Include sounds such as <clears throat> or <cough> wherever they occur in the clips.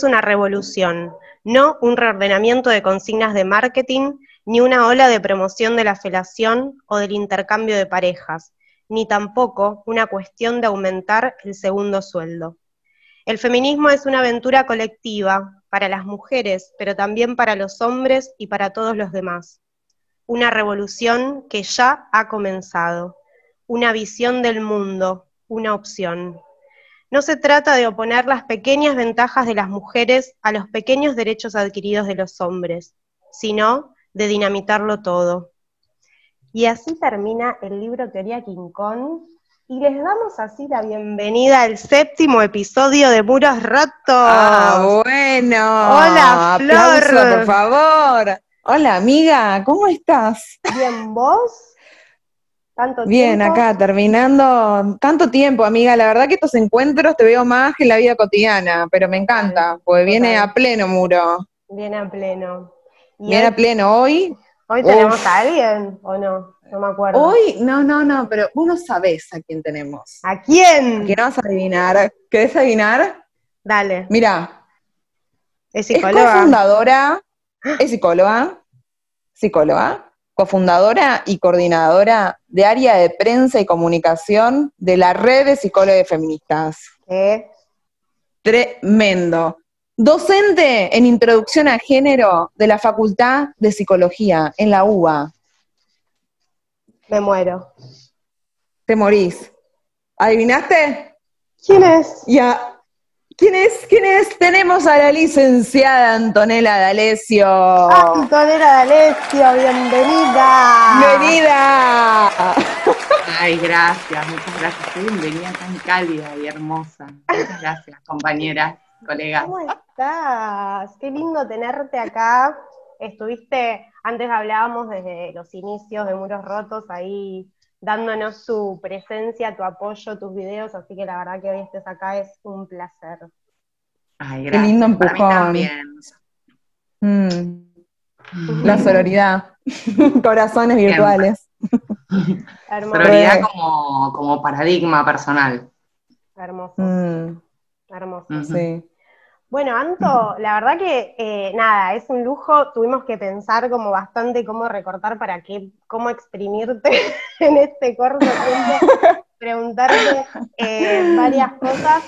es una revolución, no un reordenamiento de consignas de marketing, ni una ola de promoción de la felación o del intercambio de parejas, ni tampoco una cuestión de aumentar el segundo sueldo. El feminismo es una aventura colectiva para las mujeres, pero también para los hombres y para todos los demás. Una revolución que ya ha comenzado, una visión del mundo, una opción. No se trata de oponer las pequeñas ventajas de las mujeres a los pequeños derechos adquiridos de los hombres, sino de dinamitarlo todo. Y así termina el libro Teoría Kong. Y les damos así la bienvenida al séptimo episodio de Muros Rotos. Ah, bueno. Hola, Flor. Aplauso, por favor. Hola, amiga, ¿cómo estás? Bien, ¿vos? ¿Tanto Bien, tiempo? acá terminando. Tanto tiempo, amiga. La verdad que estos encuentros te veo más que en la vida cotidiana, pero me encanta, porque viene total. a pleno muro. Viene a pleno. Viene a pleno hoy. hoy tenemos Uf. a alguien, ¿o no? No me acuerdo. Hoy, no, no, no, pero vos no sabés a quién tenemos. ¿A quién? ¿Qué no vas a adivinar? ¿Querés adivinar? Dale, Mira, es es psicóloga. cofundadora, es psicóloga, psicóloga, cofundadora y coordinadora de área de prensa y comunicación de la red de psicólogos feministas. ¿Qué? Tremendo. Docente en introducción a género de la Facultad de Psicología en la UBA. Me muero. Te morís. ¿Adivinaste? ¿Quién es? Ya. ¿Quién es? ¿Quién es? Tenemos a la licenciada Antonella D'Alessio. Antonella D'Alessio, bienvenida. ¡Bienvenida! Ay, gracias, muchas gracias. Qué bienvenida tan cálida y hermosa. Muchas gracias, compañeras, colegas. ¿Cómo estás? Qué lindo tenerte acá. Estuviste, antes hablábamos desde los inicios de Muros Rotos, ahí dándonos tu presencia, tu apoyo, tus videos, así que la verdad que hoy estés acá es un placer. Ay, Qué gracias. lindo Para mí empujón. también. Mm, la sororidad. <laughs> Corazones virtuales. Sororidad como, como paradigma personal. hermoso, Mm, hermoso. Sí. Bueno, Anto, <laughs> la verdad que eh, nada, es un lujo. Tuvimos que pensar como bastante cómo recortar para qué, cómo exprimirte <laughs> en este corto tiempo, <laughs> preguntarte eh, varias cosas.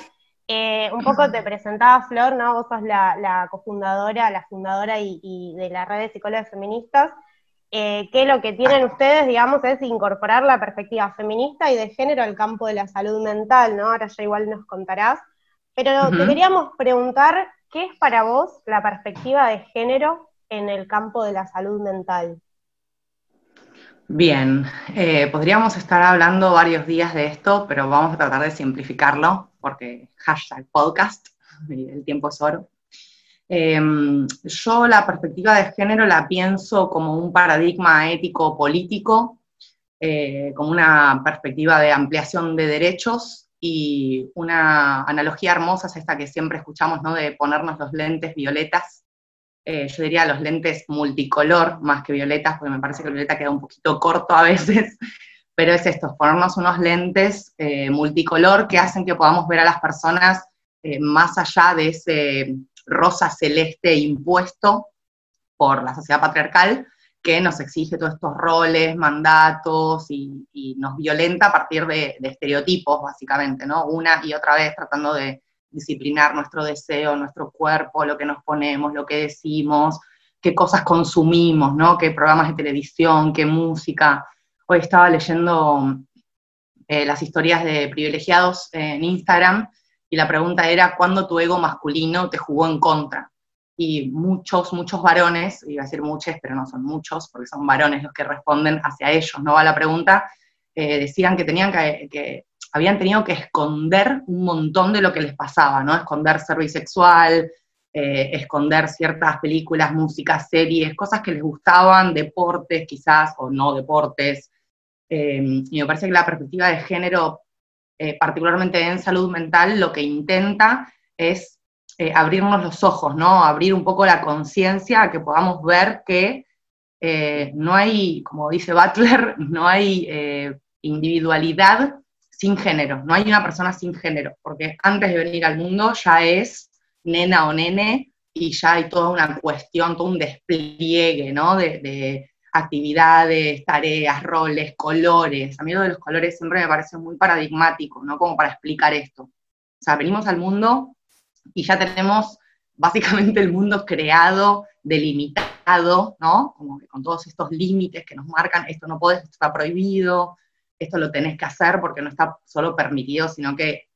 Eh, un poco te presentaba Flor, ¿no? Vos sos la, la cofundadora, la fundadora y, y de la red de psicólogos feministas. que lo que tienen ustedes, digamos, es incorporar la perspectiva feminista y de género al campo de la salud mental, ¿no? Ahora ya igual nos contarás. Pero te Ujú. queríamos preguntar, ¿qué es para vos la perspectiva de género en el campo de la salud mental? Bien, eh, podríamos estar hablando varios días de esto, pero vamos a tratar de simplificarlo, porque hashtag podcast, <laughs> el tiempo es oro. Eh, yo la perspectiva de género la pienso como un paradigma ético-político, eh, como una perspectiva de ampliación de derechos y una analogía hermosa es esta que siempre escuchamos, ¿no? De ponernos los lentes violetas. Eh, yo diría los lentes multicolor más que violetas, porque me parece que el violeta queda un poquito corto a veces, <laughs> pero es esto, ponernos unos lentes eh, multicolor que hacen que podamos ver a las personas eh, más allá de ese rosa celeste impuesto por la sociedad patriarcal que nos exige todos estos roles, mandatos y, nos violenta a partir de, de estereotipos, básicamente, ¿no? Una y otra vez tratando de disciplinar nuestro deseo, nuestro cuerpo, lo que nos ponemos, lo que decimos, qué cosas consumimos, ¿no? Qué programas de televisión, qué música. Hoy estaba leyendo eh, las historias de privilegiados en Instagram y la pregunta era, ¿cuándo tu ego masculino te jugó en contra? Y muchos, muchos varones, iba a decir muchos, pero no son muchos, porque son varones los que responden hacia ellos, ¿no? va la pregunta, eh, decían que tenían que, habían tenido que esconder un montón de lo que les pasaba, ¿no? Esconder ser bisexual, eh, esconder ciertas películas, músicas, series, cosas que les gustaban, deportes quizás, o no deportes. Eh, y me parece que la perspectiva de género, eh, particularmente en salud mental, lo que intenta es eh, abrirnos los ojos, ¿no? Abrir un poco la conciencia a que podamos ver que eh, no hay, como dice Butler, <laughs> no hay individualidad sin género, no hay una persona sin género, porque antes de venir al mundo ya es nena o nene y ya hay toda una cuestión, todo un despliegue, ¿no? De, actividades, tareas, roles, colores. A mí lo de los colores siempre me parece muy paradigmático, ¿no? Como para explicar esto. O sea, venimos al mundo y ya tenemos básicamente el mundo creado, delimitado, ¿no? Como que con todos estos límites que nos marcan, esto no podés, esto está prohibido, esto lo tenés que hacer porque no está solo permitido, sino que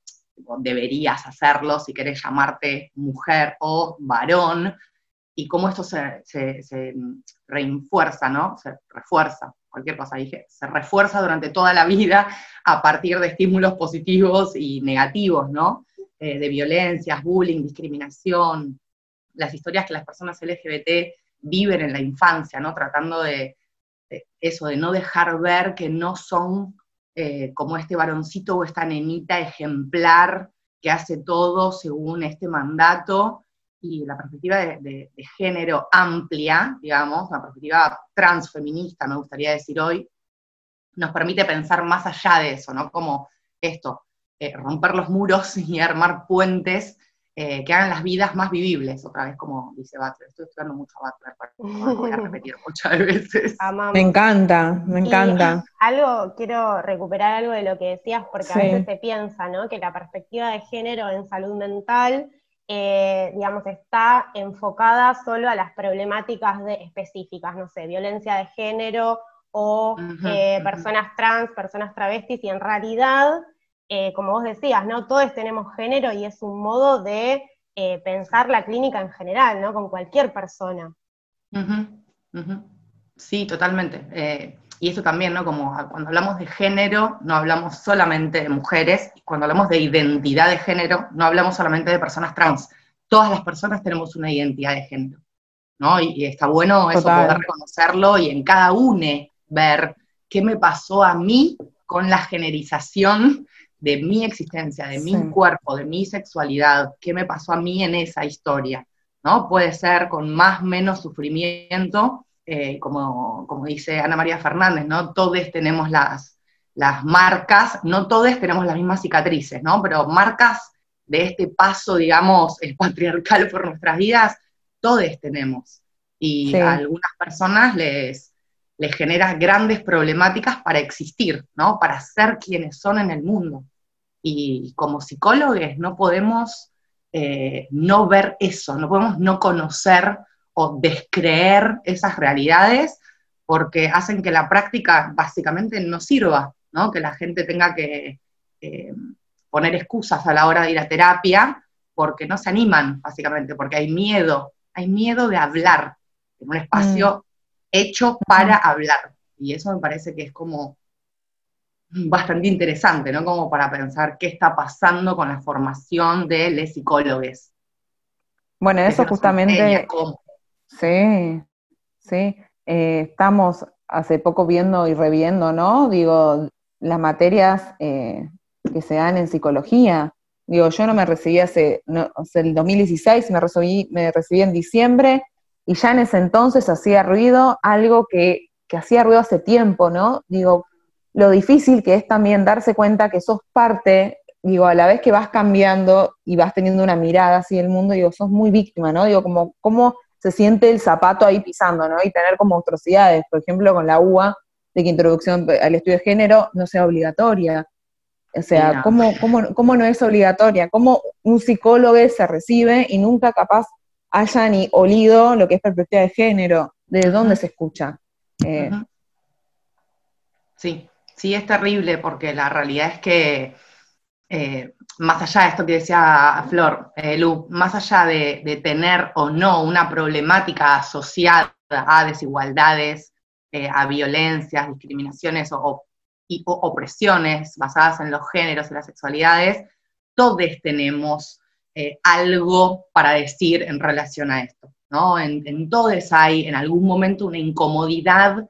deberías hacerlo si querés llamarte mujer o varón, y cómo esto se, se, reinfuerza, ¿no? Se refuerza, cualquier cosa dije, se refuerza durante toda la vida a partir de estímulos positivos y negativos, ¿no? Eh, de violencias, bullying, discriminación, las historias que las personas LGBT viven en la infancia, ¿no? Tratando de, eso, de no dejar ver que no son eh, como este varoncito o esta nenita ejemplar que hace todo según este mandato y la perspectiva de, género amplia, digamos, la perspectiva transfeminista, me gustaría decir hoy, nos permite pensar más allá de eso, ¿no? Como esto, eh, romper los muros <laughs> y armar puentes eh, que hagan las vidas más vivibles, otra vez como dice Butler. Estoy estudiando mucho Butler, para voy a <laughs> repetir muchas veces. Me encanta, me encanta. algo, quiero recuperar algo de lo que decías, porque a veces se piensa, ¿no? Que la perspectiva de género en salud mental, eh, digamos, está enfocada solo a las problemáticas de, específicas, no sé, violencia de género o eh, personas trans, personas travestis, y en realidad eh, como vos decías, ¿no? Todos tenemos género y es un modo de eh, pensar la clínica en general, ¿no? Con cualquier persona. Sí, totalmente. Eh, y eso también, ¿no? Como cuando hablamos de género, no hablamos solamente de mujeres, cuando hablamos de identidad de género, no hablamos solamente de personas trans. Todas las personas tenemos una identidad de género, ¿no? Y, está bueno eso, poder reconocerlo y en cada une ver qué me pasó a mí con la generización de mi existencia, de mi cuerpo, de mi sexualidad, qué me pasó a mí en esa historia, ¿no? Puede ser con más o menos sufrimiento, eh, como, como dice Ana María Fernández, ¿no? Todos tenemos las, las marcas, no todos tenemos las mismas cicatrices, ¿no? Pero marcas de este paso, digamos, el <laughs> patriarcal por nuestras vidas, todos tenemos. Y a algunas personas les, les genera grandes problemáticas para existir, ¿no? Para ser quienes son en el mundo. Y como psicólogos no podemos eh, no ver eso, no podemos no conocer o descreer esas realidades porque hacen que la práctica básicamente no sirva, ¿no? Que la gente tenga que eh, poner excusas a la hora de ir a terapia porque no se animan, básicamente, porque hay miedo, hay miedo de hablar en un espacio mm hecho para hablar. Y eso me parece que es como bastante interesante, ¿no? Como para pensar qué está pasando con la formación de los psicólogos. Bueno, eso justamente... Sí, sí. Eh, estamos hace poco viendo y reviendo, ¿no? Digo, las materias eh, que se dan en psicología. Digo, yo no me recibí hace, no, el 2016, me recibí, me recibí en diciembre, y ya en ese entonces hacía ruido algo que, hacía ruido hace tiempo, ¿no? Digo, lo difícil que es también darse cuenta que sos parte, digo, a la vez que vas cambiando y vas teniendo una mirada así del mundo, digo, sos muy víctima, ¿no? Digo, como, cómo se siente el zapato ahí pisando, ¿no? Y tener como atrocidades, por ejemplo, con la UA, de que introducción al estudio de género no sea obligatoria. O sea, ¿cómo, cómo, cómo no es obligatoria? ¿Cómo un psicólogo se recibe y nunca capaz haya ni olido lo que es perspectiva de género, de dónde se escucha. Eh, sí, sí, es terrible porque la realidad es que, eh, más allá de esto que decía Flor, eh, Lu, más allá de, tener o no una problemática asociada a desigualdades, a violencias, discriminaciones o, o opresiones basadas en los géneros y las sexualidades, todos tenemos eh, algo para decir en relación a esto. ¿no? En, todos hay en algún momento una incomodidad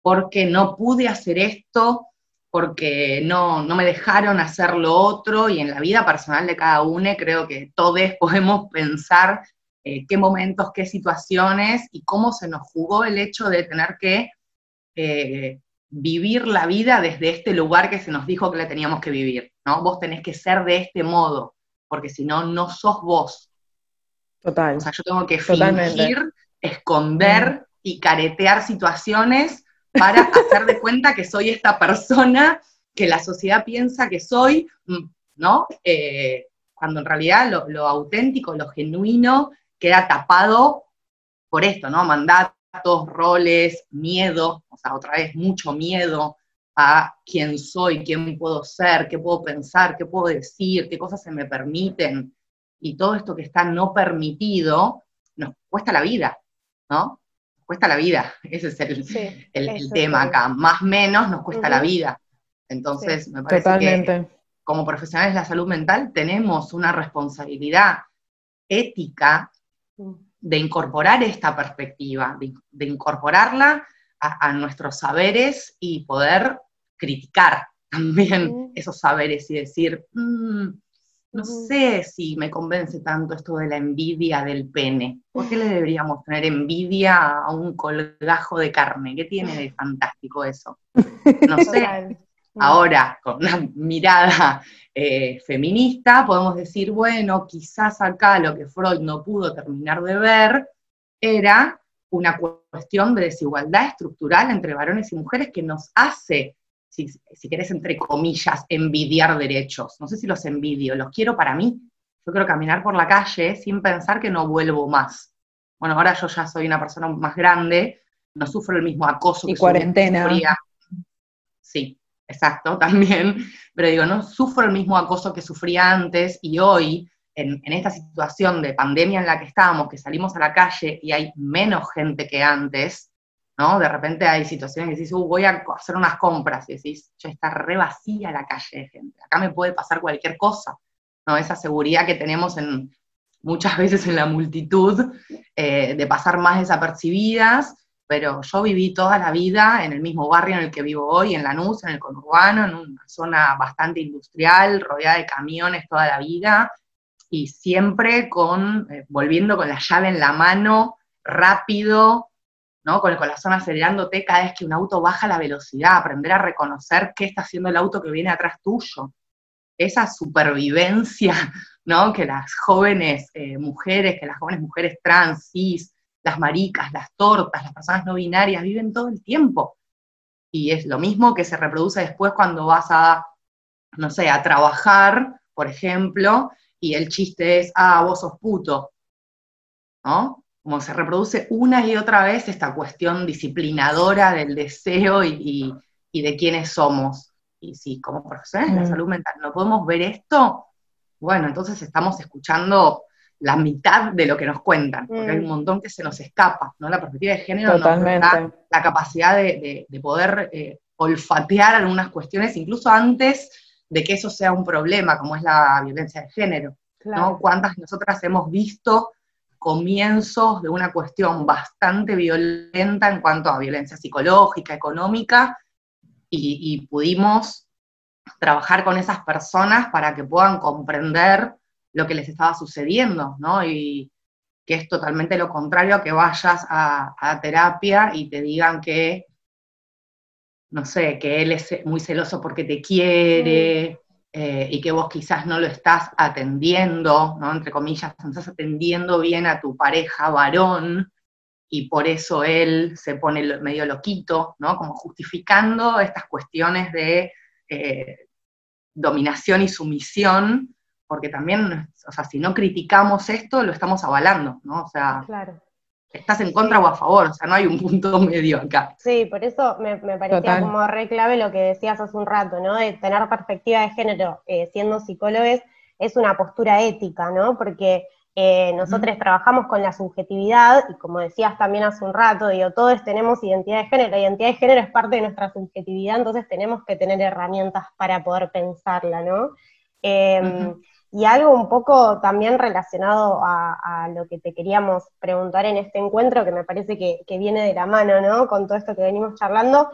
porque no pude hacer esto, porque no, no me dejaron hacer lo otro, y en la vida personal de cada uno creo que todos <laughs> podemos pensar eh, qué momentos, qué situaciones y cómo se nos jugó el hecho de tener que eh, vivir la vida desde este lugar que se nos dijo que la teníamos que vivir, ¿no? Vos tenés que ser de este modo, porque si no, no sos vos. Total. O sea, yo tengo que fingir, esconder mm. y caretear situaciones para <laughs> hacer de cuenta que soy esta persona que la sociedad piensa que soy, mm, ¿no? Eh, cuando en realidad lo, lo, auténtico, lo genuino, queda tapado por esto, ¿no? Mandatos, roles, miedo, o sea, otra vez mucho miedo a quién soy, quién puedo ser, qué puedo pensar, qué puedo decir, qué cosas se me permiten. Y todo esto que está no permitido nos cuesta la vida, ¿no? Nos cuesta la vida, <laughs> ese es el, tema acá. Más o menos nos cuesta la vida. Entonces, me parece que como profesionales de la salud mental tenemos una responsabilidad ética de incorporar esta perspectiva, de, incorporarla a, nuestros saberes y poder criticar <laughs> también esos saberes y decir, mm, no sé si me convence tanto esto de la envidia del pene. ¿Por qué le deberíamos tener envidia a un colgajo de carne? ¿Qué tiene de fantástico eso? No <laughs> sé. Ahora, con una mirada eh, feminista, podemos decir, bueno, quizás acá lo que Freud no pudo terminar de ver era una cuestión de desigualdad estructural entre varones y mujeres que nos hace, si, si querés, entre comillas, envidiar derechos. No sé si los envidio, los quiero para mí. Yo quiero caminar por la calle sin pensar que no vuelvo más. Bueno, ahora yo ya soy una persona más grande, no sufro el mismo acoso y que cuarentena. sufría. Sí, exacto, también, pero digo, no sufro el mismo acoso que sufría antes y hoy, en, esta situación de pandemia en la que estamos, que salimos a la calle y hay menos gente que antes, ¿no? De repente hay situaciones que decís, uh, voy a hacer unas compras y decís, ya está re vacía la calle de gente, acá me puede pasar cualquier cosa, ¿no? Esa seguridad que tenemos en, muchas veces en la multitud eh, de pasar más desapercibidas pero yo viví toda la vida en el mismo barrio en el que vivo hoy, en Lanús, en el conurbano, en una zona bastante industrial, rodeada de camiones toda la vida, y siempre con, eh, volviendo con la llave en la mano, rápido, ¿no? Con el corazón acelerándote cada vez que un auto baja la velocidad, aprender a reconocer qué está haciendo el auto que viene atrás tuyo. Esa supervivencia, ¿no? Que las jóvenes eh, mujeres, que las jóvenes mujeres trans, cis, las maricas, las tortas, las personas no binarias viven todo el tiempo. Y es lo mismo que se reproduce después cuando vas a, no sé, a trabajar, por ejemplo, y el chiste es, ah, vos sos puto. ¿No? Como se reproduce una y otra vez esta cuestión disciplinadora del deseo y, de quiénes somos. Y si como profesionales de la mm. salud mental no podemos ver esto, bueno, entonces estamos escuchando la mitad de lo que nos cuentan, porque hay un mm. montón que se nos escapa, ¿no? La perspectiva de género nos da la capacidad de, poder eh, olfatear algunas cuestiones, incluso antes de que eso sea un problema, como es la violencia de género, ¿no? ¿Cuántas nosotras hemos visto comienzos de una cuestión bastante violenta en cuanto a violencia psicológica, económica, y, pudimos trabajar con esas personas para que puedan comprender lo que les estaba sucediendo, ¿no? Y que es totalmente lo contrario a que vayas a, terapia y te digan que, no sé, que él es muy celoso porque te quiere eh, y que vos quizás no lo estás atendiendo, ¿no? Entre comillas, no estás atendiendo bien a tu pareja varón y por eso él se pone medio loquito, ¿no? Como justificando estas cuestiones de eh, dominación y sumisión porque también, o sea, si no criticamos esto, lo estamos avalando, ¿no? O sea, estás en contra o a favor, o sea, no hay un punto <laughs> medio acá. Sí, por eso me, parecía como re clave lo que decías hace un rato, ¿no? De tener perspectiva de género eh, siendo psicólogos es una postura ética, ¿no? Porque eh, nosotros trabajamos con la subjetividad, y como decías también hace un rato, digo, todos tenemos identidad de género, la identidad de género es parte de nuestra subjetividad, entonces tenemos que tener herramientas para poder pensarla, ¿no? Eh, y algo un poco también relacionado a, lo que te queríamos preguntar en este encuentro, que me parece que, viene de la mano, ¿no? Con todo esto que venimos charlando.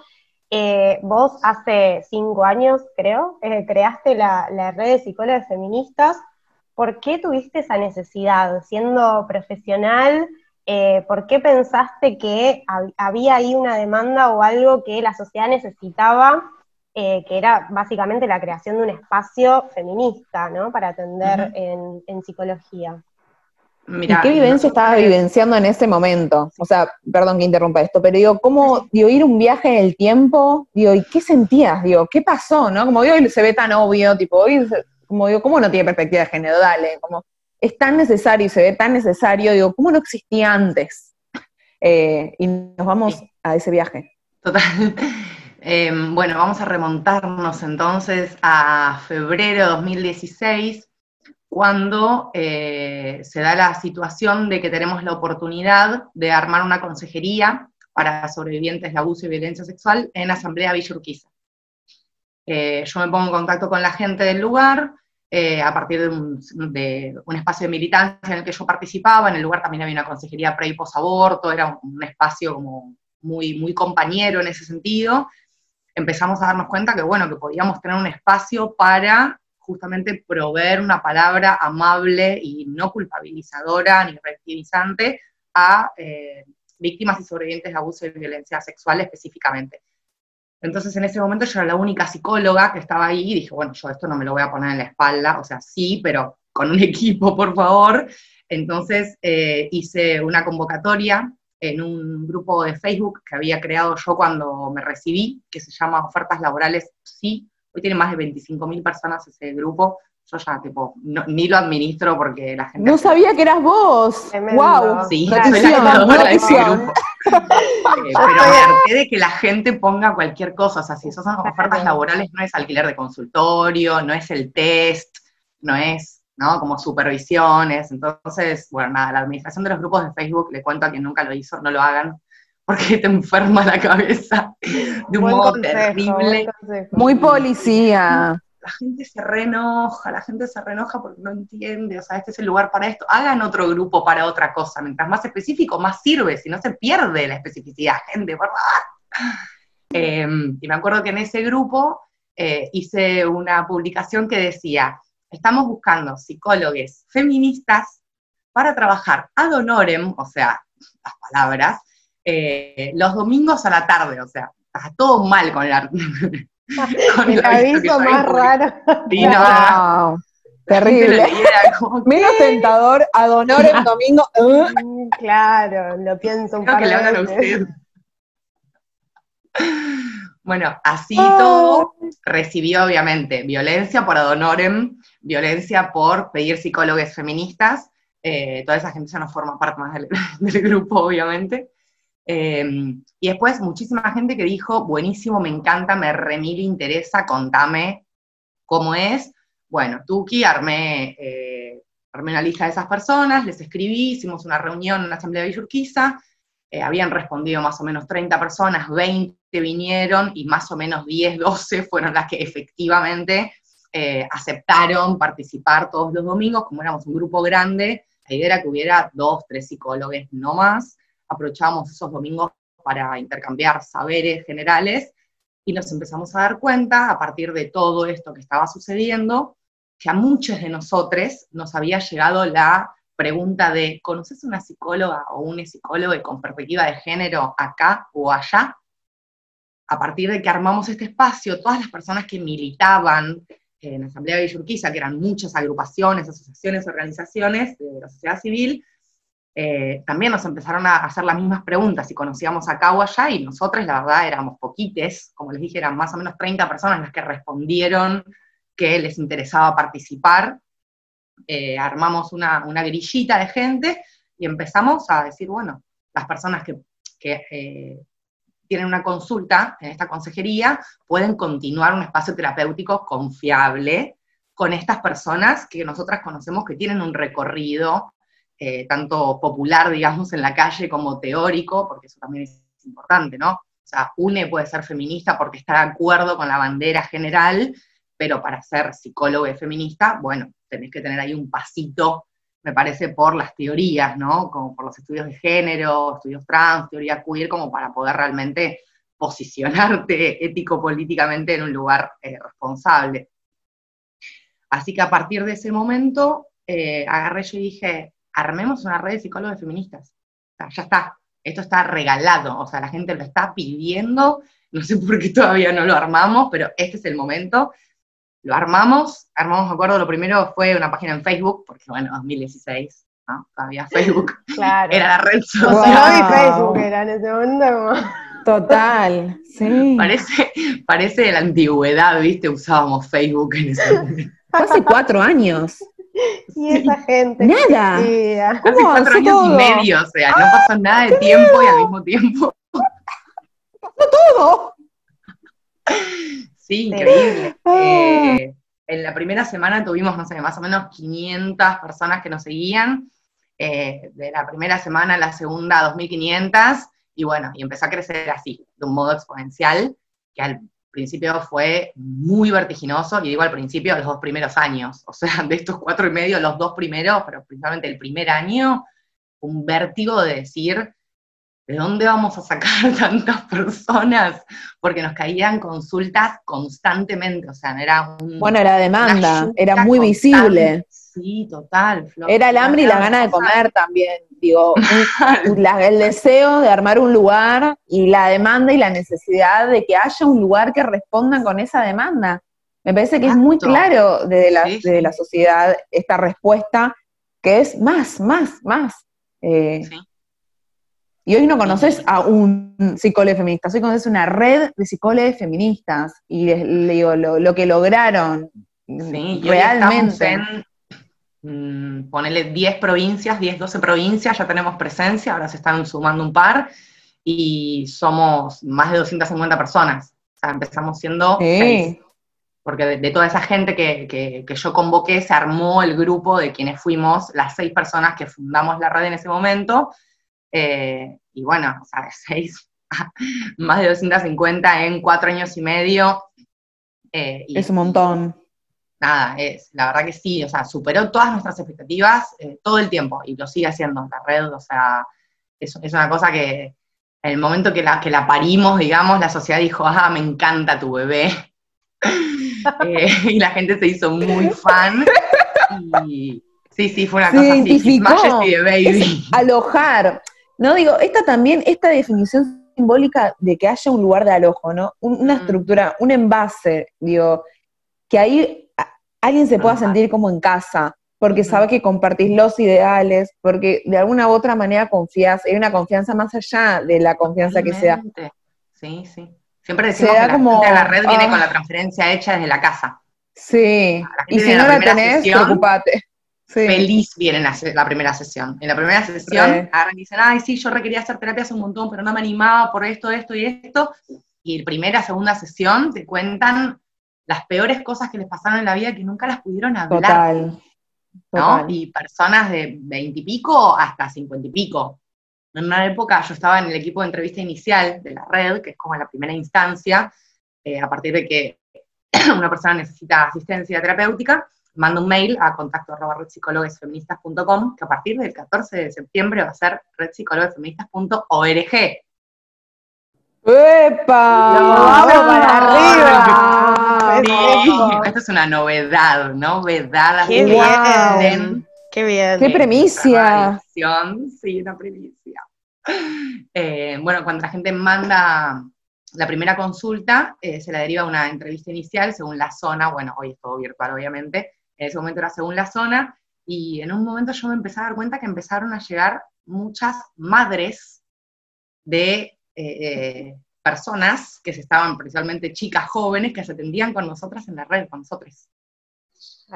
Eh, vos hace cinco años, creo, eh, creaste la, red de psicólogos feministas. ¿Por qué tuviste esa necesidad, siendo profesional, eh, ¿por qué pensaste que había ahí una demanda o algo que la sociedad necesitaba, eh, que era básicamente la creación de un espacio feminista, ¿no? Para atender en, psicología. ¿Y qué vivencia estaba vivenciando en ese momento? O sea, perdón que interrumpa esto, pero digo, ¿cómo <laughs> digo, ir un viaje en el tiempo? Digo, ¿y qué sentías? Digo, ¿qué pasó? ¿No? Como digo, hoy se ve tan obvio, tipo, hoy, como digo, ¿cómo no tiene perspectiva de género? Dale, como, es tan necesario y se ve tan necesario, digo, ¿cómo no existía antes? <laughs> Eh, y nos vamos a ese viaje. Total. Em, bueno, vamos a remontarnos entonces a febrero de 2016, cuando eh, se da la situación de que tenemos la oportunidad de armar una consejería para sobrevivientes de abuso y violencia sexual en Asamblea Villa Urquiza. Eh, yo me pongo en contacto con la gente del lugar, eh, a partir de un, espacio de militancia en el que yo participaba, en el lugar también había una consejería pre y post aborto, era un, espacio como muy, muy compañero en ese sentido, empezamos a darnos cuenta que bueno, que podíamos tener un espacio para justamente proveer una palabra amable y no culpabilizadora ni reactivizante a eh, víctimas y sobrevivientes de abuso y violencia sexual específicamente. Entonces en ese momento yo era la única psicóloga que estaba ahí y dije, bueno, yo esto no me lo voy a poner en la espalda, o sea, sí, pero con un <laughs> equipo, por favor. Entonces eh, hice una convocatoria en un grupo de Facebook que había creado yo cuando me recibí, que se llama Ofertas Laborales Sí. Hoy tiene más de 25.000 personas ese grupo. Yo ya, tipo, ni lo administro porque la gente... No sabía que eras vos. ¡Wow! Sí, soy la de ese grupo. Eh, <laughs> pero me de que la gente ponga cualquier cosa, o sea, si esas son ofertas laborales no es alquiler de consultorio, no es el test, no es, ¿no? Como supervisiones, entonces, bueno, nada, la administración de los grupos de Facebook, le cuento a quien nunca lo hizo, no lo hagan, <laughs> porque te enferma la cabeza de un modo terrible. Muy policía la gente se renoja, la gente se renoja porque no entiende, o sea, este es el lugar para esto, hagan otro grupo para otra cosa, mientras más específico, más sirve, si no se pierde la especificidad, gente, ¿verdad? Em, y me acuerdo que en ese grupo eh, hice una publicación que decía, estamos buscando psicólogos feministas para trabajar ad honorem, o sea, las palabras, eh, los domingos a la tarde, o sea, está todo mal con <laughs> el arte. el aviso más raro. Terrible. <laughs> Menos tentador, ad el <laughs> domingo. Mm, claro, lo pienso un poco. que le hagan a usted. Bueno, así todo recibió obviamente violencia por ad violencia por pedir psicólogos feministas, eh, toda esa gente ya no forma parte más del <laughs> grupo, obviamente. Em, y después muchísima gente que dijo, buenísimo, me encanta, me remil interesa, contame cómo es. Bueno, Tuki, armé, eh, armé una lista de esas personas, les escribí, hicimos una reunión en la Asamblea de Villurquiza, eh, habían respondido más o menos 30 personas, 20 vinieron y más o menos 10, 12 fueron las que efectivamente eh, aceptaron participar todos los domingos, como éramos un grupo grande, la idea era que hubiera dos, tres psicólogos, no más, aprovechábamos esos domingos para intercambiar saberes generales y nos empezamos a dar cuenta, a partir de todo esto que estaba sucediendo, que a muchos de nosotros nos había llegado la pregunta de, ¿conoces una psicóloga o un psicólogo con perspectiva de género acá o allá? A partir de que armamos este espacio, todas las personas que militaban en la Asamblea de Villurquiza, que eran muchas agrupaciones, asociaciones, organizaciones de la sociedad civil, eh, también nos empezaron a hacer las mismas preguntas si conocíamos acá o allá, y nosotros la verdad éramos poquites, como les dije, eran más o menos 30 personas las que respondieron que les interesaba participar. Eh, armamos una, grillita de gente y empezamos a decir, bueno, las personas que, eh, tienen una consulta en esta consejería pueden continuar un espacio terapéutico confiable con estas personas que nosotras conocemos que tienen un recorrido eh, tanto popular, digamos, en la calle como teórico, porque eso también es importante, ¿no? O sea, UNE puede ser feminista porque está de acuerdo con la bandera general, pero para ser psicólogo y feminista, bueno, tenés que tener ahí un pasito, me parece, por las teorías, ¿no? Como por los estudios de género, estudios trans, teoría queer, como para poder realmente posicionarte ético-políticamente en un lugar eh, responsable. Así que a partir de ese momento, eh, agarré yo y dije, armemos una red de psicólogos feministas. ya está, esto está regalado, o sea, la gente lo está pidiendo, no sé por qué todavía no lo armamos, pero este es el momento. Lo armamos, armamos, me acuerdo, lo primero fue una página en Facebook, porque bueno, 2016, ¿no? Todavía Facebook Claro. era la red O social. Wow. Facebook era en ese momento como... Total, sí. Parece, parece de la antigüedad, ¿viste? Usábamos Facebook en ese momento. Hace cuatro años. Y esa gente. Nada. Hace ¿Cómo cuatro años todo? y medio, o sea, no pasó nada de tiempo y al mismo tiempo. Todo. Sí, increíble. <laughs> Ah. Eh, en la primera semana tuvimos, no sé, más o menos 500 personas que nos seguían. Eh, de la primera semana a la segunda, 2500. Y bueno, y empezó a crecer así, de un modo exponencial, que al principio fue muy vertiginoso, y digo al principio, los dos primeros años. O sea, de estos cuatro y medio, los dos primeros, pero principalmente el primer año, un vértigo de decir, ¿de dónde vamos a sacar <laughs> tantas personas? Porque nos caían consultas constantemente, o sea, era un... Bueno, la demanda era muy constante. visible. Sí, total. Flor. Era el hambre y la gana de comer también. Digo, <laughs> la- el deseo de armar un lugar y la demanda y la necesidad de que haya un lugar que responda con esa demanda. Me parece que es muy claro desde la, Sí, sí. desde la sociedad esta respuesta que es más, más, más. Eh, Sí. Y hoy no conoces a un psicólogo feminista, hoy conoces una red de psicólogos feministas y les- le digo, lo, lo que lograron Sí, realmente. en, mm, ponele 10 provincias, 10, 12 provincias, ya tenemos presencia, ahora se están sumando un par, y somos más de 250 personas. O sea, empezamos siendo Sí. seis. Porque de, de toda esa gente que, que- que yo convoqué, se armó el grupo de quienes fuimos las seis personas que fundamos la red en ese momento. Eh, y bueno, o sea, de seis a <laughs> más de 250 en cuatro años y medio. Eh, y- Es un montón. nada, es, la verdad que sí, o sea, superó todas nuestras expectativas eh, todo el tiempo y lo sigue haciendo la red, o sea, es, es una cosa que en el momento que la, que la parimos, digamos, la sociedad dijo, ah, me encanta tu bebé. <laughs> Eh, <laughs> y la gente se hizo muy fan. Y sí, sí, fue una Se cosa así, Baby. alojar. No digo, esta también, esta definición simbólica de que haya un lugar de alojo, ¿no? Un- una Mm. estructura, un envase, digo, que ahí alguien se pueda Ajá. sentir como en casa, porque Ujú. sabe que compartís los ideales, porque de alguna u otra manera confías, hay una confianza más allá de la confianza que sea. Totalmente. Sí, sí. Siempre decimos Se da que la como, la red viene ah. con la transferencia hecha desde la casa. Sí, La y si no la tenés, sesión, preocupate. Sí. feliz vienen a hacer la primera sesión. En la primera sesión Re. agarran y dicen, ay, sí, yo requería hacer terapia hace un montón, pero no me animaba por esto, esto y esto. Y en primera, segunda sesión te cuentan las peores cosas que les pasaron en la vida que nunca las pudieron hablar. Total. ¿no? Y personas de veintipico hasta cincuenta y pico. En una época yo estaba en el equipo de entrevista inicial de la red, que es como la primera instancia, eh, a partir de que <clears throat> una persona necesita asistencia terapéutica, manda un mail a contacto arroba redpsicologesfeministas.com, que a partir del 14 de septiembre va a ser redpsicologesfeministas.org. ¡Epa! Lo vamos para arriba. Sí. Esto es una novedad, novedad. Qué bien. Qué bien. ¡Qué premicia! Sí, una primicia. Eh, bueno, cuando la gente manda la primera consulta, eh, se la deriva a una entrevista inicial según la zona, bueno, hoy es todo virtual obviamente, en ese momento era según la zona, y en un momento yo me empecé a dar cuenta que empezaron a llegar muchas madres de eh, eh, personas que se estaban, principalmente chicas jóvenes, que se atendían con nosotras en la red, con nosotros.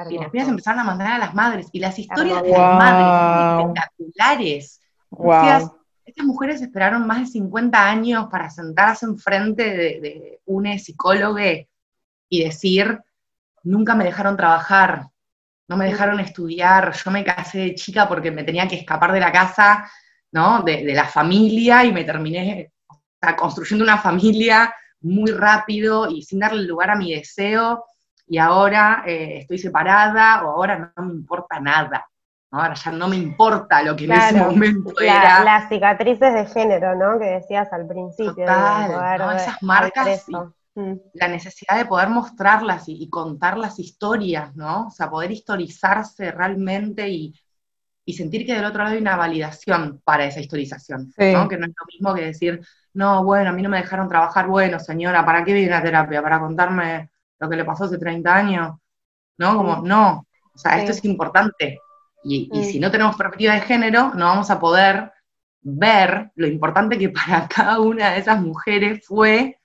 Y las pibas empezaron a mandar a las madres, y las historias de las madres espectaculares. Wow. Decías, estas mujeres esperaron más de 50 años para sentarse enfrente de, de un psicólogo y decir, nunca me dejaron trabajar, no me dejaron estudiar, yo me casé de chica porque me tenía que escapar de la casa, ¿no? De, de la familia y me terminé o sea, construyendo una familia muy rápido y sin darle lugar a mi deseo y ahora eh, estoy separada o ahora no me importa nada. ¿no? Ahora ya no me importa lo que en ese momento La- era. las cicatrices de género, ¿no? Que decías al principio. de Total, poder ¿no? de- Esas marcas. Mm. la necesidad de poder mostrarlas y, y contar las historias, ¿no? O sea, poder historizarse realmente y, y sentir que del otro lado hay una validación para esa historización, ¿no? Que no es lo mismo que decir, no, bueno, a mí no me dejaron trabajar, bueno, señora, ¿para qué viene a terapia? ¿Para contarme lo que le pasó hace 30 años? ¿No? Como, no, o sea, esto es importante. Y, y si no tenemos perspectiva de género, no vamos a poder ver lo importante que para <laughs> cada una de esas mujeres fue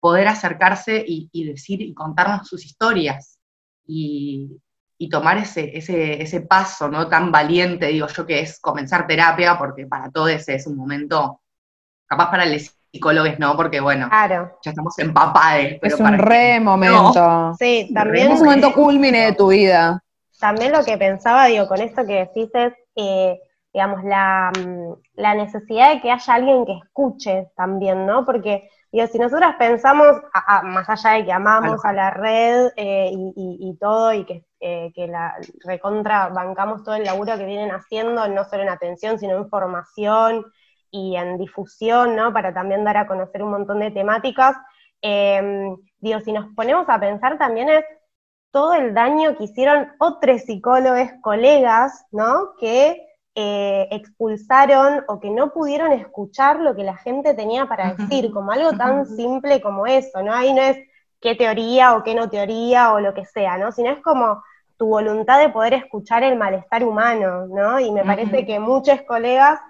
poder acercarse y, decir y contarnos sus historias y, tomar ese, ese, ese, paso no tan valiente, digo yo, que es comenzar terapia, porque para todos es un momento, capaz para los psicólogos no, porque bueno, ya estamos empapados. es un re momento. Sí, también. Es un momento culmine de tu vida. También lo que pensaba, digo, con esto que decís es, eh, digamos, la, mm, la, necesidad de que haya alguien que escuche también, ¿no? Porque, digo, si nosotras pensamos, más allá de que amamos a la red eh, y, todo, y que, eh, que la recontra bancamos todo el laburo que vienen haciendo, no solo en atención, sino en formación y en difusión, ¿no? Para también dar a conocer un montón de temáticas. Em, digo, si nos ponemos a pensar también es todo el daño que hicieron otros psicólogos, colegas, ¿no? Que eh, expulsaron o que no pudieron escuchar lo que la gente tenía para decir, como algo tan simple como eso, ¿no? Ahí no es qué teoría o qué no teoría o lo que sea, ¿no? Sino es como tu voluntad de poder escuchar el malestar humano, ¿no? Y me parece que muchos colegas,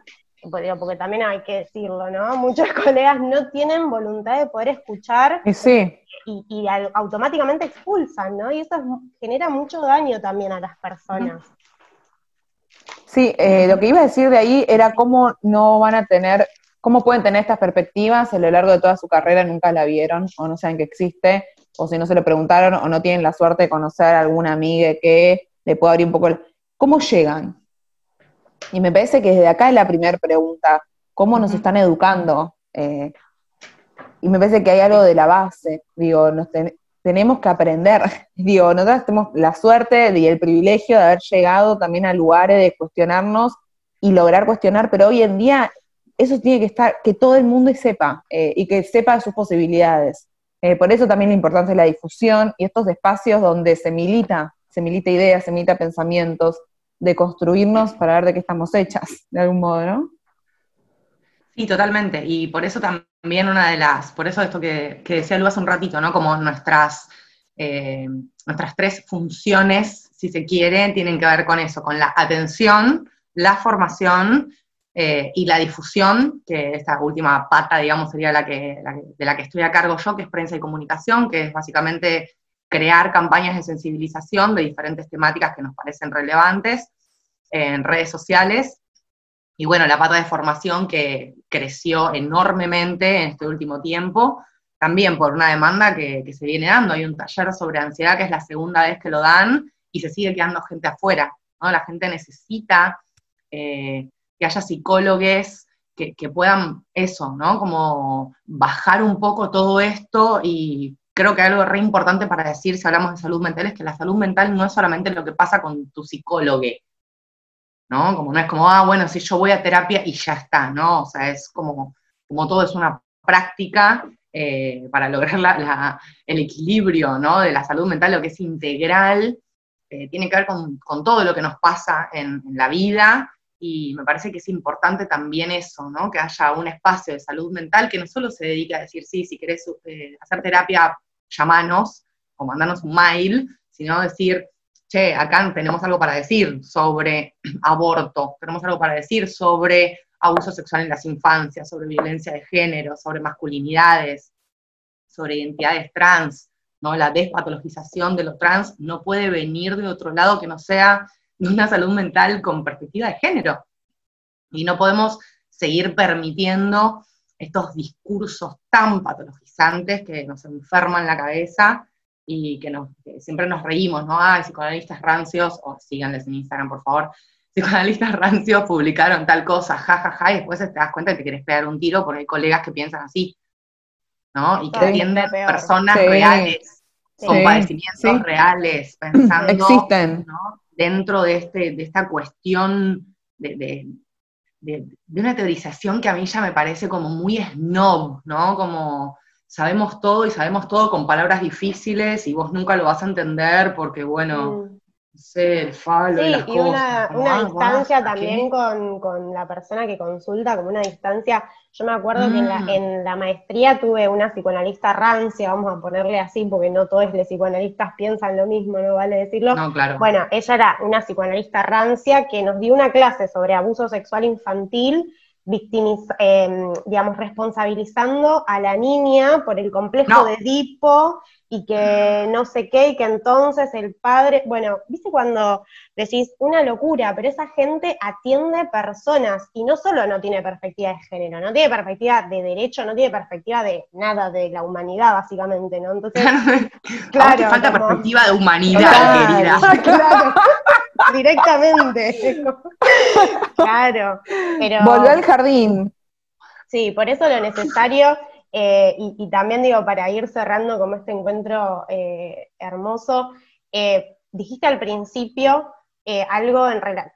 pues porque también hay que decirlo, ¿no? <laughs> Muchos colegas no tienen voluntad de poder escuchar y, automáticamente expulsan, ¿no? Y eso genera mucho daño también a las personas. Sí, eh, lo que iba a decir de ahí era cómo no van a tener, cómo pueden tener estas perspectivas a lo largo de toda su carrera, nunca la vieron o no saben que existe, o si no se lo preguntaron o no tienen la suerte de conocer a alguna amiga que le pueda abrir un poco el... ¿Cómo llegan? Y me parece que desde acá es la primera pregunta, ¿cómo nos están educando? Eh, y me parece que hay algo de la base, digo, nos tenemos que aprender. <laughs> Digo, nosotros tenemos la suerte y el privilegio de haber llegado también a lugares de cuestionarnos y lograr cuestionar, pero hoy en día eso tiene que estar, que todo el mundo sepa eh, y que sepa sus posibilidades. Eh, por eso también la importancia de la difusión y estos espacios donde se milita, se milita ideas, se milita pensamientos, de construirnos para ver de qué estamos hechas, de algún modo, ¿no? Sí, totalmente. Y por eso también una de las, por eso esto que, decía Lu hace un ratito, ¿no? Como nuestras, eh, nuestras tres funciones, si se quiere, tienen que ver con eso, con la atención, la formación eh, y la difusión, que esta última pata, digamos, sería la que, de la que estoy a cargo yo, que es prensa y comunicación, que es básicamente crear campañas de sensibilización de diferentes temáticas que nos parecen relevantes en redes sociales y bueno, la pata de formación que creció enormemente en este último tiempo, también por una demanda que, se viene dando. Hay un taller sobre ansiedad que es la segunda vez que lo dan y se sigue quedando gente afuera. ¿no? La gente necesita eh, que haya psicólogos que, que, puedan eso, ¿no? Como bajar un poco todo esto y creo que algo re importante para decir si hablamos de salud mental es que la salud mental no es solamente lo que pasa con tu psicólogo, ¿no? Como no es como, ah, bueno, si yo voy a terapia y ya está, ¿no? O sea, es como, como todo es una práctica eh, para lograr el equilibrio, ¿no? De la salud mental, lo que es integral, eh, tiene que ver con, todo lo que nos pasa en, la vida, y me parece que es importante también eso, ¿no? Que haya un espacio de salud mental que no solo se dedique a decir, sí, si querés eh, hacer terapia, llamanos o mandanos un mail, sino decir, che, acá tenemos algo para decir sobre <clears throat> aborto, tenemos algo para decir sobre abuso sexual en las infancias, sobre violencia de género, sobre masculinidades, sobre identidades trans, ¿no? La despatologización de los trans no puede venir de otro lado que no sea de una salud mental con perspectiva de género. Y no podemos seguir permitiendo estos discursos tan patologizantes que nos enferman la cabeza y que, nos, siempre nos reímos, ¿no? Ah, psicoanalistas rancios, o síganles en Instagram, por favor, <laughs> psicoanalistas rancios publicaron tal cosa, jajaja, ja, ja, y después te das cuenta que te quieres pegar un tiro porque hay colegas que piensan así, ¿no? Y que atienden personas reales, con padecimientos reales, <clears throat> pensando Existen. dentro de, este, de esta cuestión de, de, una teorización que a mí ya me parece como muy snob, ¿no? Como sabemos todo y sabemos todo con palabras difíciles y vos nunca lo vas a entender porque, bueno, el falo, sí, y una, una distancia también con, la persona que consulta, como una distancia. Yo me acuerdo que mm. en la, maestría tuve una psicoanalista rancia, vamos a ponerle así, porque no todos los psicoanalistas piensan lo mismo, no vale decirlo. No, claro. Bueno, ella era una psicoanalista rancia que nos dio una clase sobre abuso sexual infantil eh, digamos, responsabilizando a la niña por el complejo de Edipo y que no sé qué, y que entonces el padre, bueno, viste cuando decís una locura, pero esa gente atiende personas y no solo no tiene perspectiva de género, no tiene perspectiva de derecho, no tiene perspectiva de nada de la humanidad, básicamente, ¿no? Entonces, <laughs> claro. Te falta perspectiva de humanidad, querida. <laughs> Claro. Directamente. claro. Pero, Volvió al jardín. Sí, por eso lo necesario eh, y, también digo, para ir cerrando como este encuentro eh, hermoso, eh, dijiste al principio algo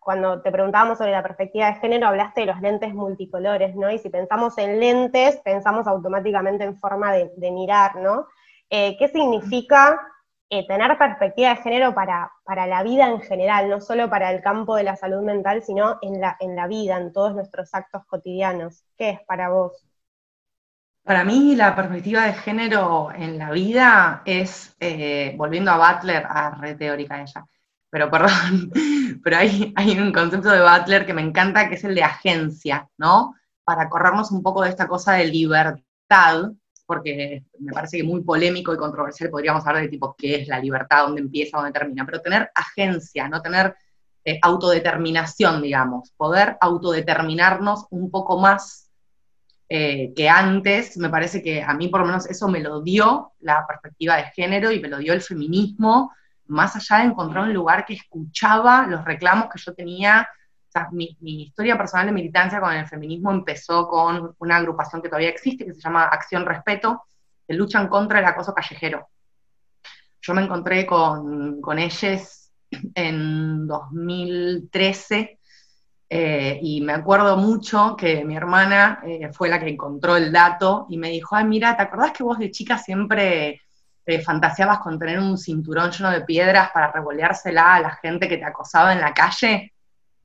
cuando te preguntábamos sobre la perspectiva de género, hablaste de los lentes multicolores, ¿no? Y si pensamos en lentes, pensamos automáticamente en forma de, mirar, ¿no? ¿Qué significa tener perspectiva de género para, para, la vida en general, no solo para el campo de la salud mental, sino en la, en la vida, en todos nuestros actos cotidianos? ¿Qué es para vos? Para mí la perspectiva de género en la vida es, eh, volviendo a Butler, a re teórica ella, pero perdón, <laughs> pero hay, hay un concepto de Butler que me encanta, que es el de agencia, ¿no? Para corrernos un poco de esta cosa de libertad, porque me parece que muy polémico y controversial podríamos hablar de tipo qué es la libertad, dónde empieza, dónde termina, pero tener agencia, no tener eh, autodeterminación, digamos, poder autodeterminarnos un poco más eh, que antes, me parece que a mí por lo menos eso me lo dio la perspectiva de género y me lo dio el feminismo, más allá de encontrar un lugar que escuchaba los reclamos que yo tenía. Mi, historia personal de militancia con el feminismo empezó con una agrupación que todavía existe, que se llama Acción Respeto, que luchan contra el acoso callejero. Yo me encontré con, con ellas en 2013 eh, y me acuerdo mucho que mi hermana eh, fue la que encontró el dato y me dijo, ay, mira, ¿te acordás que vos de chica siempre eh, fantaseabas con tener un cinturón lleno de piedras para revoleársela a la gente que te acosaba en la calle?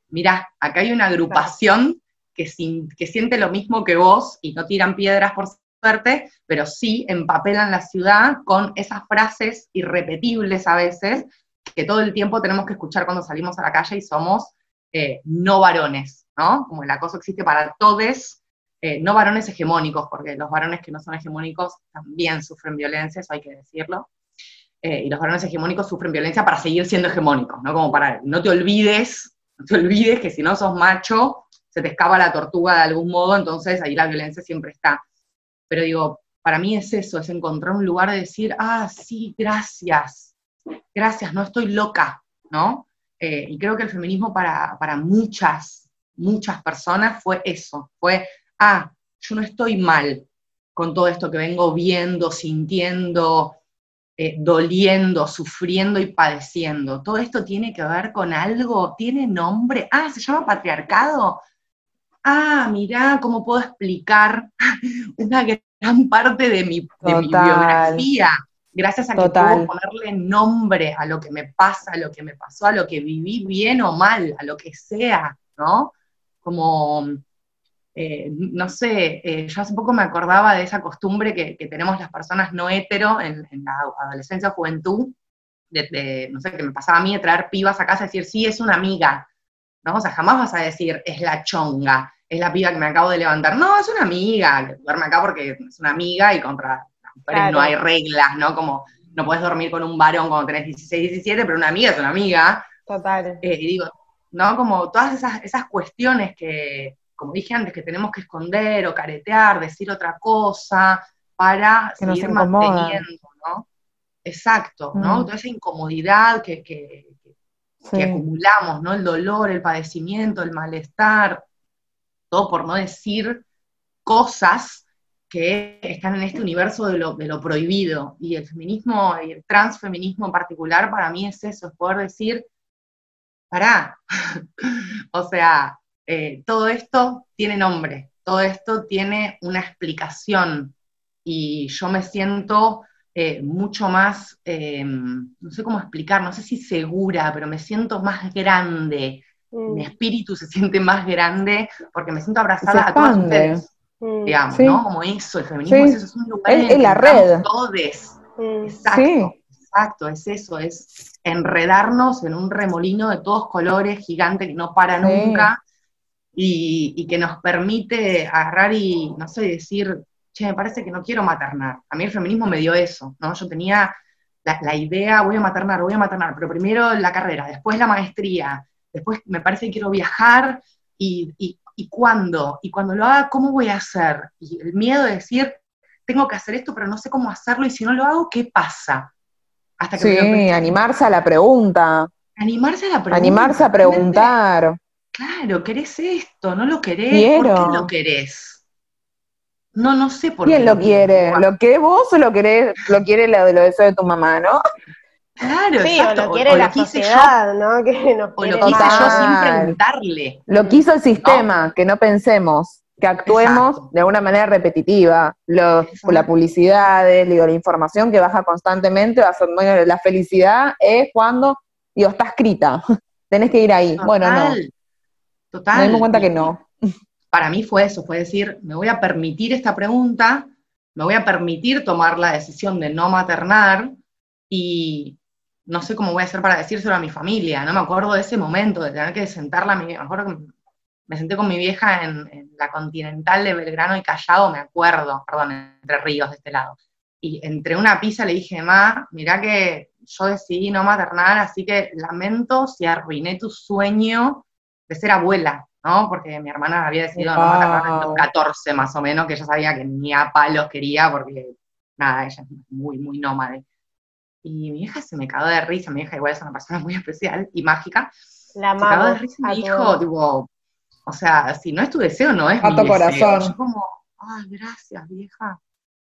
Mira, acá hay una agrupación que, que siente lo mismo que vos y no tiran piedras por suerte, pero sí empapelan la ciudad con esas frases irrepetibles a veces que todo el tiempo tenemos que escuchar cuando salimos a la calle y somos eh, no varones, ¿no? Como el acoso existe para todos, eh, no varones hegemónicos, porque los varones que no son hegemónicos también sufren violencia, eso hay que decirlo. Eh, y los varones hegemónicos sufren violencia para seguir siendo hegemónicos, ¿no? Como para, no te olvides, no te olvides que si no sos macho, se te escapa la tortuga de algún modo, entonces ahí la violencia siempre está. Pero digo, para mí es eso, es encontrar un lugar de decir, ah, sí, gracias, gracias, no estoy loca, ¿no? Eh, y creo que el feminismo para, muchas, muchas personas fue eso, fue, ah, yo no estoy mal con todo esto que vengo viendo, sintiendo, eh, doliendo, sufriendo y padeciendo. Todo esto tiene que ver con algo, tiene nombre, ah, se llama patriarcado. Ah, mirá, ¿cómo puedo explicar <laughs> una gran parte de mi, de mi biografía? Gracias a que puedo ponerle nombre a lo que me pasa, a lo que me pasó, a lo que viví bien o mal, a lo que sea, ¿no? Como, eh, no sé, eh, yo hace poco me acordaba de esa costumbre que, tenemos las personas no hetero en, la adolescencia o juventud, de, no sé, que me pasaba a mí de traer pibas a casa y decir, sí, es una amiga, ¿no? O sea, jamás vas a decir, es la chonga, es la piba que me acabo de levantar. No, es una amiga, que duerme acá porque es una amiga y contra no hay reglas, ¿no? Como no puedes dormir con un varón cuando tenés 16, 17, pero una amiga es una amiga. Total. Eh, y digo, ¿no? Como todas esas, esas cuestiones que, como dije antes, que tenemos que esconder o caretear, decir otra cosa para seguir manteniendo, ¿no? Exacto, ¿no? Mm. Toda esa incomodidad que, que, que, acumulamos, ¿no? El dolor, el padecimiento, el malestar, todo por no decir cosas que están en este universo de lo, de lo prohibido. Y el feminismo y el transfeminismo en particular para mí es eso, es poder decir, pará, <laughs> o sea, eh, todo esto tiene nombre, todo esto tiene una explicación y yo me siento eh, mucho más, em, no sé cómo explicar, no sé si segura, pero me siento más grande. Mi mm. espíritu se siente más grande porque me siento abrazada a todos ustedes. Mm. Digamos, ¿no? Como eso, el feminismo es eso, es un lugar en la red. Todes. Mm. Exacto, exacto, es eso, es enredarnos en un remolino de todos colores gigante que no para nunca y, que nos permite agarrar y, no sé, decir, che, me parece que no quiero maternar. A mí el feminismo me dio eso, ¿no? Yo tenía la, idea, voy a maternar, voy a maternar, pero primero la carrera, después la maestría, después me parece que quiero viajar y, y, y cuándo, y cuando lo haga, ¿cómo voy a hacer? Y el miedo de decir, tengo que hacer esto, pero no sé cómo hacerlo, y si no lo hago, ¿qué pasa? Hasta que sí, animarse a la pregunta. Animarse a la pregunta. Animarse a preguntar. Claro, ¿querés esto? ¿No lo querés? ¿Por qué lo querés? No, no sé por qué. ¿Quién lo quiere? ¿Lo querés vos o lo querés, lo quiere lo de lo de tu mamá, no? Claro, sí, o lo quiere la sociedad, ¿no? Que o lo quise yo <laughs> sin preguntarle. Lo quiso el sistema, que no pensemos, que actuemos de una manera repetitiva. la publicidad, digo, la información que baja constantemente, va a ser, la felicidad es cuando, digo, está escrita, <laughs> tenés que ir ahí. Bueno, no. Total. Me dimos cuenta que no. <laughs> Para mí fue eso, fue decir, me voy a permitir esta pregunta, me voy a permitir tomar la decisión de no maternar y no sé cómo voy a hacer para decírselo a mi familia. No me acuerdo de ese momento, de tener que sentarla a mi me acuerdo que me senté con mi vieja en, la Continental de Belgrano y Callao, me acuerdo, perdón, entre ríos de este lado. Y entre una pizza le dije, ma, mirá que yo decidí no maternar, así que lamento si arruiné tu sueño de ser abuela, ¿no? Porque mi hermana había decidido no maternar en los 14 más o menos, que ella sabía que ni a palos quería, porque nada, ella es muy, muy nómade. Y mi hija se me cagó de risa, mi hija igual es una persona muy especial y mágica. La se cagó de risa y me dijo, tipo, o sea, si no es tu deseo, no es mi corazón. Yo como, ay, gracias, vieja.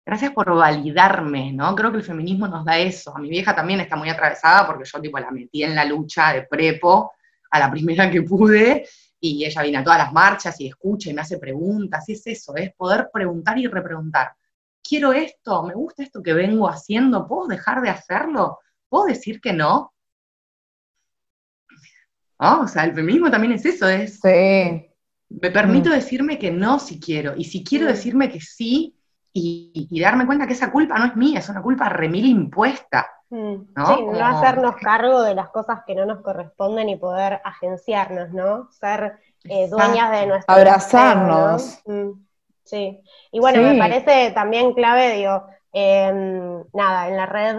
Gracias por validarme, ¿no? Creo que el feminismo nos da eso. A mi vieja también está muy atravesada porque yo, tipo, la metí en la lucha de prepo a la primera que pude, y ella viene a todas las marchas y escucha y me hace preguntas, y es eso, es poder preguntar y repreguntar. Quiero esto, me gusta esto que vengo haciendo, ¿puedo dejar de hacerlo? ¿Puedo decir que no? O sea, el feminismo también es eso, es... Sí. Me permito mm. decirme que no si quiero, y si quiero decirme que sí, y, darme cuenta que esa culpa no es mía, es una culpa remil impuesta. Mm. ¿no? Sí, no hacernos cargo de las cosas que no nos corresponden y poder agenciarnos, ¿no? Ser eh, dueñas de nuestro Abrazarnos. Mm, sí. Y bueno, me parece también clave, digo, em, nada, en la red,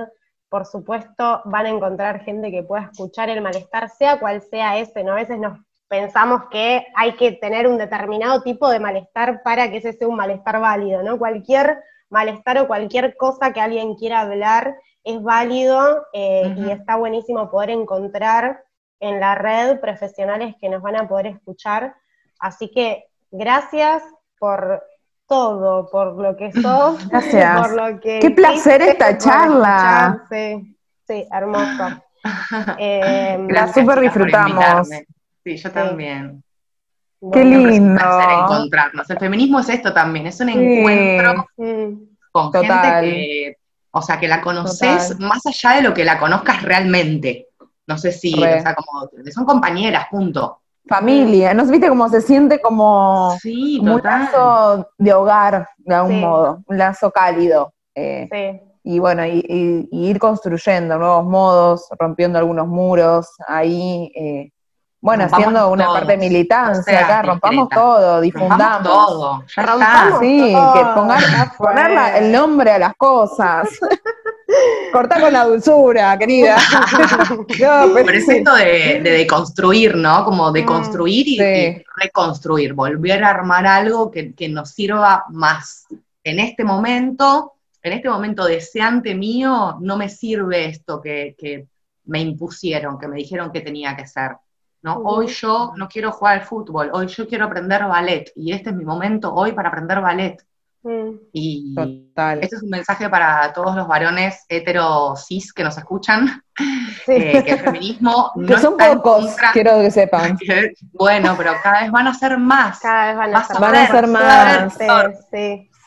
por supuesto, van a encontrar gente que pueda escuchar el malestar, sea cual sea ese, ¿no? A veces nos pensamos que hay que tener un determinado tipo de malestar para que ese sea un malestar válido, ¿no? Cualquier malestar o cualquier cosa que alguien quiera hablar es válido eh, y está buenísimo poder encontrar en la red profesionales que nos van a poder escuchar. Así que gracias por todo, por lo que sos, <laughs> gracias. por lo que... Qué placer esta charla. Sí, sí, hermoso. <laughs> Eh, la super disfrutamos. Sí, yo también. Qué lindo. encontrarnos. El feminismo es esto también, es un encuentro con gente que o sea, que la conoces más allá de lo que la conozcas realmente. No sé si, o sea, como, son compañeras, punto. Familia, ¿no? ¿Viste cómo se siente como, un lazo de hogar, de algún modo? Un lazo cálido. Eh, sí. Y bueno, y, ir construyendo nuevos modos, rompiendo algunos muros, ahí eh, bueno, haciendo una parte de militancia acá, rompamos todo, difundamos. todo, ya rompamos sí, que pongan, el nombre a las cosas. <laughs> Cortar con la dulzura, querida. <laughs> no, pero, es esto de, de, deconstruir, ¿no? Como deconstruir mm, y, reconstruir, volver a armar algo que, que, nos sirva más. En este momento, en este momento deseante mío, no me sirve esto que, que me impusieron, que me dijeron que tenía que ser ¿no? Hoy yo no quiero jugar al fútbol, hoy yo quiero aprender ballet y este es mi momento hoy para aprender ballet. Mm. Y este es un mensaje para todos los varones hetero cis que nos escuchan, <laughs> eh, que el feminismo <laughs> no que son pocos, quiero que <laughs> sepan. bueno, pero cada vez van a ser más. Cada vez van a, ser, más.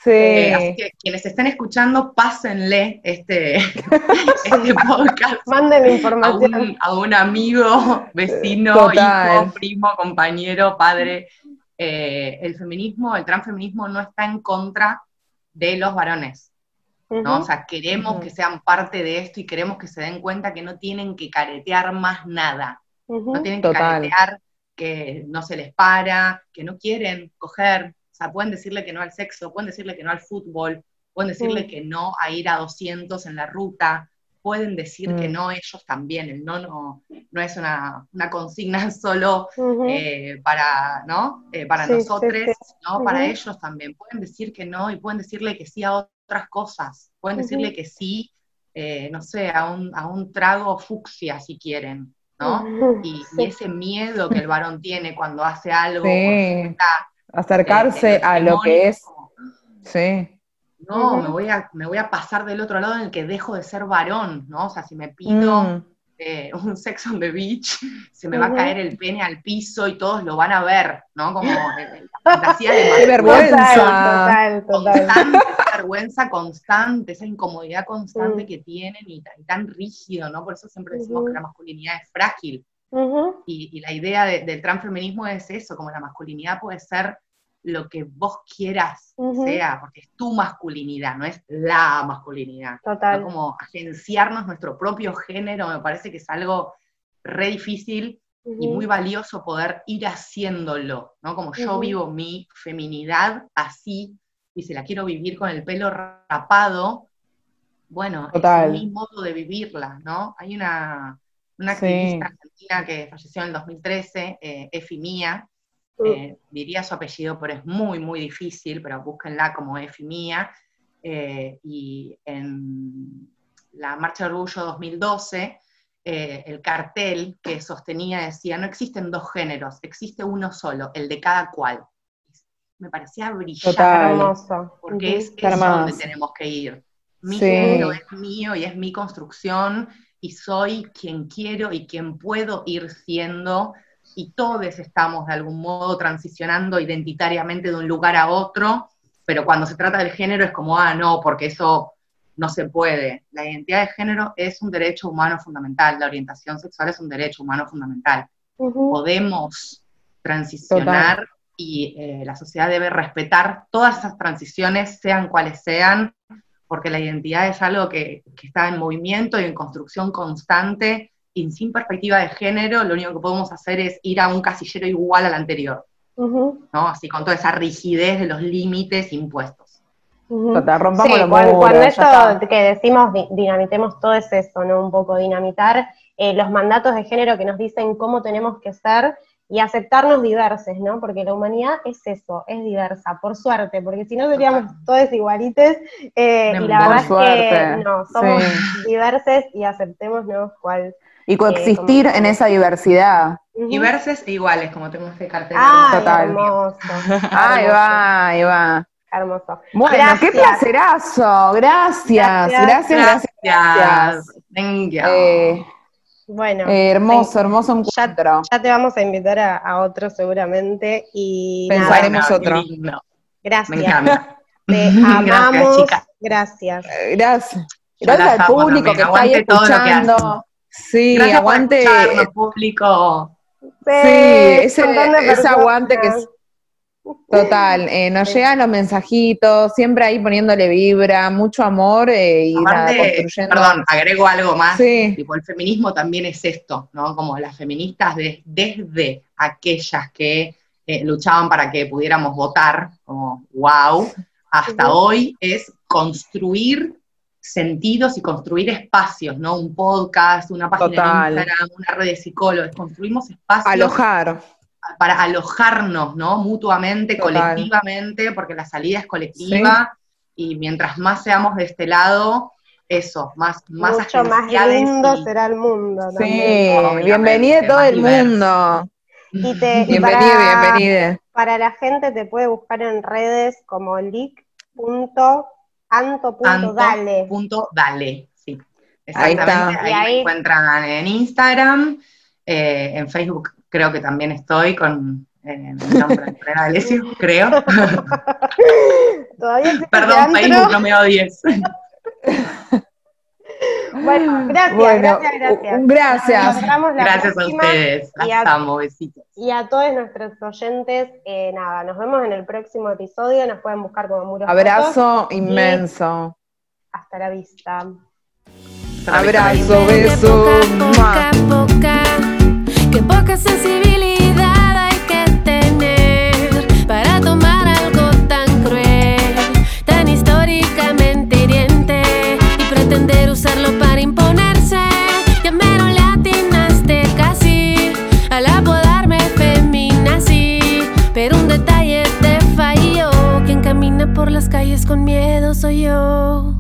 Sí, Eh, así que quienes estén escuchando, pásenle este, este podcast. Manden información. A un, amigo, vecino, hijo, primo, compañero, padre. Eh, el feminismo, el transfeminismo no está en contra de los varones. ¿no? O sea, queremos que sean parte de esto y queremos que se den cuenta que no tienen que caretear más nada. No tienen que caretear que no se les para, que no quieren coger, o sea, pueden decirle que no al sexo, pueden decirle que no al fútbol, pueden decirle que no a ir a 200 en la ruta, pueden decir que mm. no ellos también, el no no, no es una, consigna <laughs> solo eh, para, ¿no? Eh, para nosotros, ¿no? para ellos también, pueden decir que no y pueden decirle que sí a otras cosas, pueden decirle que sí, eh, no sé, a un, a un trago fucsia si quieren, y, ese miedo que el varón tiene cuando hace algo, acercarse a lo que es. Sí. No, me, voy a, me voy a pasar del otro lado en el que dejo de ser varón, ¿no? O sea, si me pido mm. eh, un sex on the beach, <laughs> se me va a caer el pene al piso y todos lo van a ver, ¿no? Como la fantasía de <laughs> Qué vergüenza. Total, total, vergüenza constante, esa incomodidad constante mm. que tienen y, tan rígido, ¿no? Por eso siempre decimos que la masculinidad es frágil. y, la idea del transfeminismo es eso, como la masculinidad puede ser lo que vos quieras sea, porque es tu masculinidad, no es la masculinidad. Total. Como agenciarnos nuestro propio género, me parece que es algo re difícil y muy valioso poder ir haciéndolo, ¿no? Como yo vivo mi feminidad así, y si la quiero vivir con el pelo rapado, bueno, es mi modo de vivirla, ¿no? Hay una, una activista argentina que falleció en el 2013, eh, Efi Mía. Eh, diría su apellido, pero es muy, muy difícil, pero búsquenla como Efi Mía, eh, y en la Marcha de Orgullo 2012, eh, el cartel que sostenía decía, no existen dos géneros, existe uno solo, el de cada cual me parecía brillante. Porque es eso donde tenemos que ir. Mi género es mío y es mi construcción y soy quien quiero y quien puedo ir siendo y todos estamos de algún modo transicionando identitariamente de un lugar a otro, pero cuando se trata del género es como, ah, no, porque eso no se puede. La identidad de género es un derecho humano fundamental, la orientación sexual es un derecho humano fundamental. Podemos transicionar y eh, la sociedad debe respetar todas esas transiciones, sean cuales sean, porque la identidad es algo que, está en movimiento y en construcción constante, y sin perspectiva de género, lo único que podemos hacer es ir a un casillero igual al anterior, ¿no? Así con toda esa rigidez de los límites impuestos. rompamos sí, cuando, esto que decimos dinamitemos todo es eso, ¿no? Un poco dinamitar eh, los mandatos de género que nos dicen cómo tenemos que ser y aceptarnos diversos, ¿no? Porque la humanidad es eso, es diversa, por suerte, porque si no seríamos todos igualites, eh, y la verdad es que no, somos diversos y aceptémonos cuál. Y coexistir en esa diversidad. Diverses e iguales, como tengo este cartel. Ah, hermoso. <laughs> ahí va, ahí va. Hermoso. Bueno, qué placerazo. Gracias, gracias, gracias. gracias, Venga. Bueno. Eh, hermoso, hermoso encuentro. Ya, te vamos a invitar a, otro seguramente y pensaremos otro. Gracias. Te <laughs> amamos. Gracias. Eh, gracias. Gracias al público que está ahí escuchando. Sí, aguante. público. Sí, ese, ese aguante que es Total, eh, nos llegan los mensajitos, siempre ahí poniéndole vibra, mucho amor eh, y nada, construyendo. Perdón, agrego algo más. Tipo, el feminismo también es esto, ¿no? Como las feministas desde aquellas que eh, luchaban para que pudiéramos votar, como wow, hasta hoy es construir sentidos y construir espacios, ¿no? Un podcast, una página de Instagram, una red de psicólogos, construimos espacios. Alojar para alojarnos, ¿no? Mutuamente, colectivamente, porque la salida es colectiva y mientras más seamos de este lado, eso, más más Mucho más lindo será el mundo. Sí, bienvenido todo el mundo. Y te, bienvenido, bienvenida. Para la gente te puede buscar en redes como leak.anto.dale. Punto dale, sí. Exactamente. Ahí, ahí, me encuentran en Instagram, eh, en Facebook creo que también estoy con Eh, mi nombre Lorena Alesio, <laughs> creo. Todavía Perdón, Facebook, no me odies. <laughs> <gasps> Bueno, gracias, gracias, gracias. Gracias. gracias a ustedes. Y a, besitos. Y a todos nuestros oyentes, eh, nada, nos vemos en el próximo episodio. Nos pueden buscar como Muros Abrazo inmenso. Hasta la vista. Abrazo, beso. Poca, poca, que poca sensibilidad por las calles con miedo soy yo.